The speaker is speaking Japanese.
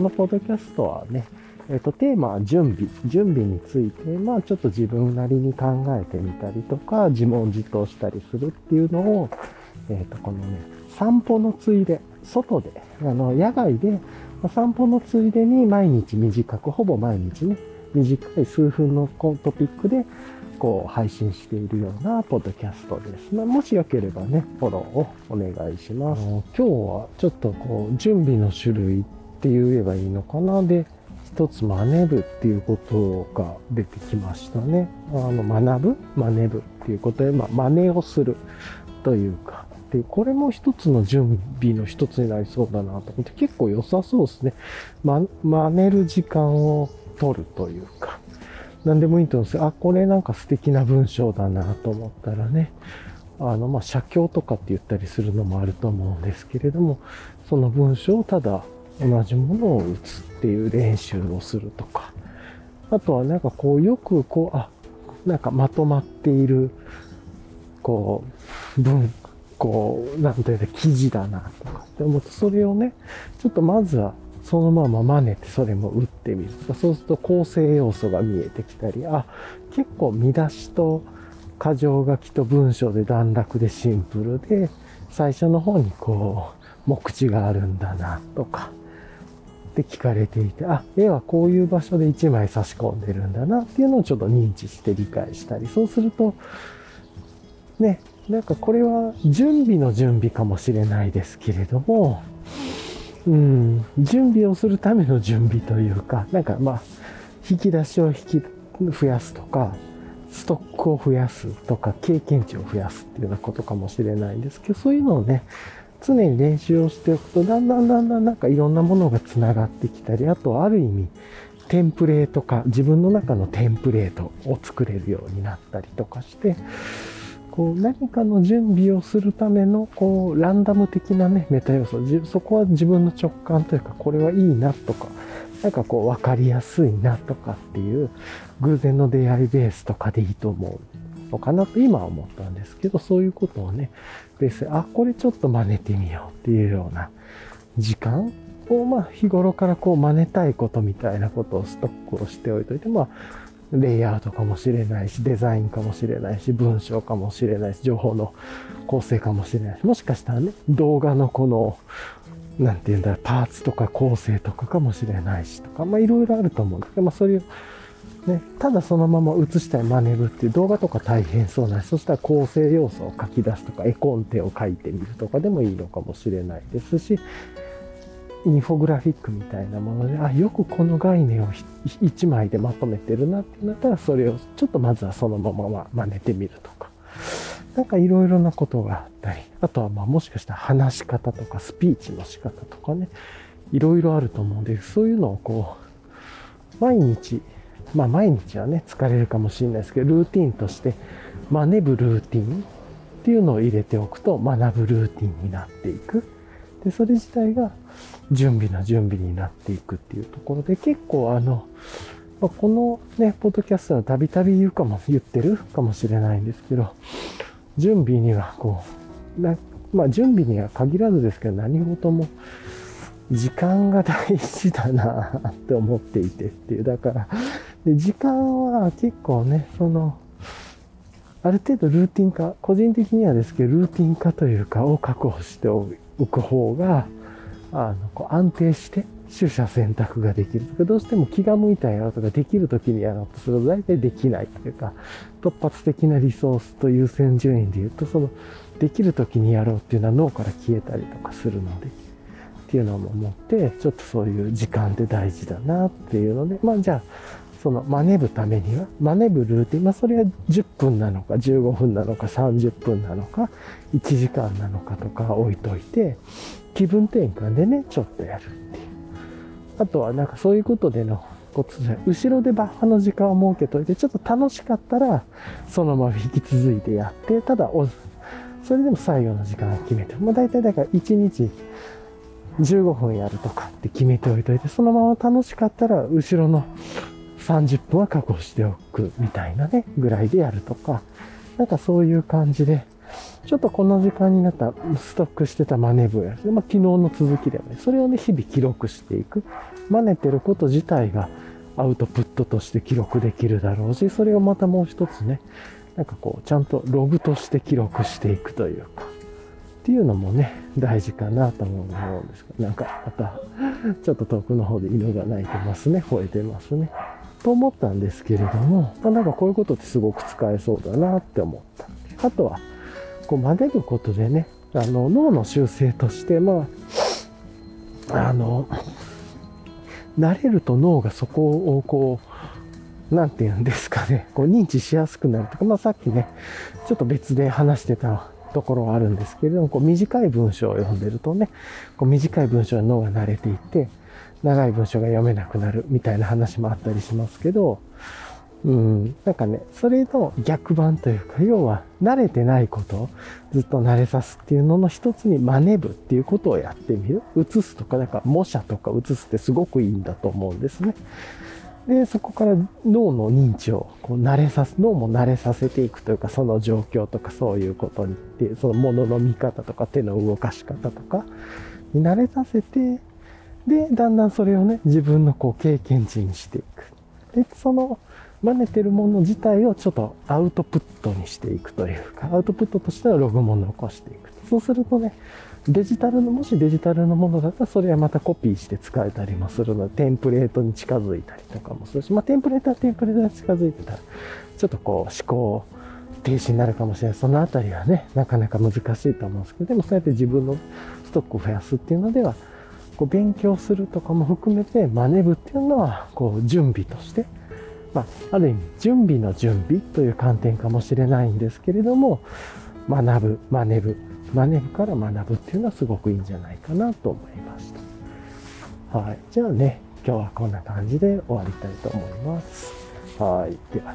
このポッドキャストはね、えっ、と、テーマは準備。準備について、まあちょっと自分なりに考えてみたりとか、自問自答したりするっていうのを、えっ、と、このね、散歩のついで、外で、あの、野外で、散歩のついでに毎日短く、ほぼ毎日ね、短い数分のトピックで、こう、配信しているようなポッドキャストです。まあ、もしよければね、フォローをお願いします。今日はちょっとこう、準備の種類って言えばいいのかな。で、一つ真似部っていうことが出てきましたね。あの、学ぶ？真似部っていうことで、まあ、真似をするというか、で、これも一つの準備の一つになりそうだなと思って、結構良さそうですね。ま、真似る時間を取るというか、何でもいいと思うんです。あ、これなんか素敵な文章だなと思ったらね、あの、まあ、写経とかって言ったりするのもあると思うんですけれども、その文章をただ同じものを打つっていう練習をするとか、あとはなんかこうよくこう、あ、なんかまとまっている、こう、文、こう、なんていうか記事だなとか。って思って、それをね、ちょっとまずはそのまま真似てそれも打ってみる。とか、そうすると構成要素が見えてきたり、あ、結構見出しと箇条書きと文章で段落でシンプルで、最初の方にこう、目次があるんだなとか、って聞かれていて、あ、絵はこういう場所で1枚差し込んでるんだなっていうのをちょっと認知して理解したり、そうすると、ね、なんかこれは準備の準備かもしれないですけれども、うん、準備をするための準備というか、なんかまあ、引き出しを引き増やすとか、ストックを増やすとか、経験値を増やすっていうようなことかもしれないんですけど、そういうのをね、常に練習をしておくと、だんだんだんだんなんかいろんなものが繋がってきたり、あとある意味、テンプレート化、自分の中のテンプレートを作れるようになったりとかして、こう何かの準備をするためのこうランダム的なねメタ要素そこは自分の直感というかこれはいいなとかなんかこう分かりやすいなとかっていう偶然の出会いベースとかでいいと思う。のかなと今は思ったんですけどそういうことをねベースであこれちょっと真似てみようっていうような時間をまあ日頃からこう真似たいことみたいなことをストックをしておいといてまあレイアウトかもしれないし、デザインかもしれないし、文章かもしれないし、情報の構成かもしれないし、もしかしたらね、動画のこの、なんていうんだろう、パーツとか構成とかかもしれないしとか、まあいろいろあると思うんですけど、まあそれを、ね、ただそのまま映したい真似るっていう動画とか大変そうなし、そしたら構成要素を書き出すとか、絵コンテを書いてみるとかでもいいのかもしれないですし、インフォグラフィックみたいなもので、あ、よくこの概念を1枚でまとめてるなってなったら、それをちょっとまずはそのまま真似てみるとか。なんかいろいろなことがあったり、あとはまあもしかしたら話し方とかスピーチの仕方とかね、いろいろあると思うんで、そういうのをこう、毎日、まあ毎日はね、疲れるかもしれないですけど、ルーティンとして、真似ぶルーティンっていうのを入れておくと、学ぶルーティンになっていく。で、それ自体が準備の準備になっていくっていうところで、結構あの、まあ、このね、ポッドキャストはたびたび言うかも、言ってるかもしれないんですけど、準備にはこう、なまあ準備には限らずですけど、何事も時間が大事だなって思っていてっていう、だから、で時間は結構ね、その、ある程度ルーティン化、個人的にはですけど、ルーティン化というかを確保しておく方が、あの、こう安定して取捨選択ができる。とか、どうしても気が向いたやろうとか、できる時にやろうとすると大体できないというか、突発的なリソースと優先順位で言うと、その、できる時にやろうっていうのは脳から消えたりとかするので、っていうのも思って、ちょっとそういう時間って大事だなっていうので、まあじゃあ、その真似ぶためには、真似ぶルーティン、まあそれは10分なのか15分なのか30分なのか1時間なのかとか置いといて、気分転換でね、ちょっとやるっていう。あとはなんかそういうことでのことで、後ろでバッファの時間を設けといて、ちょっと楽しかったら、そのまま引き続いてやって、ただそれでも最後の時間を決めて、まあ大体だから1日15分やるとかって決めておいといて、そのまま楽しかったら、後ろの30分は確保しておくみたいなね、ぐらいでやるとか、なんかそういう感じで、ちょっとこの時間になったストックしてた真似部や、まあ、昨日の続きではね、それをね、日々記録していく。真似てること自体がアウトプットとして記録できるだろうし、それをまたもう一つね、なんかこう、ちゃんとログとして記録していくというか、っていうのもね、大事かなと思うんですけど、なんかまた、ちょっと遠くの方で犬が鳴いてますね、吠えてますね。と思ったんですけれども、ま、なんかこういうことってすごく使えそうだなって思った。あとは、こう真似ることでね、あの脳の習性として、まあ、あの、慣れると脳がそこをこう、なんて言うんですかね、こう認知しやすくなるとか、まあさっきね、ちょっと別で話してたところはあるんですけれども、こう短い文章を読んでるとね、こう短い文章に脳が慣れていって、長い文章が読めなくなるみたいな話もあったりしますけど、うん、なんかね、それの逆版というか、要は慣れてないことをずっと慣れさすっていうのの一つに真似部っていうことをやってみる。写すとか、なんか模写とか写すってすごくいいんだと思うんですね。で、そこから脳の認知をこう慣れさす、脳も慣れさせていくというか、その状況とかそういうことにって、その物の見方とか手の動かし方とかに慣れさせて、で、だんだんそれをね、自分のこう経験値にしていく。で、その真似てるもの自体をちょっとアウトプットにしていくというか、アウトプットとしてのログも残していく。そうするとね、デジタルの、もしデジタルのものだったら、それはまたコピーして使えたりもするので、テンプレートに近づいたりとかもするし、まあ、テンプレートはテンプレートに近づいてたら、ちょっとこう、思考停止になるかもしれない。そのあたりはね、なかなか難しいと思うんですけど、でもそうやって自分のストックを増やすっていうのでは、こう勉強するとかも含めて、真似部っていうのは、こう、準備として、まあ、ある意味、準備の準備という観点かもしれないんですけれども、学ぶ、真似ぶ、真似ぶから学ぶっていうのはすごくいいんじゃないかなと思いました。はい。じゃあね、今日はこんな感じで終わりたいと思います。はい。では。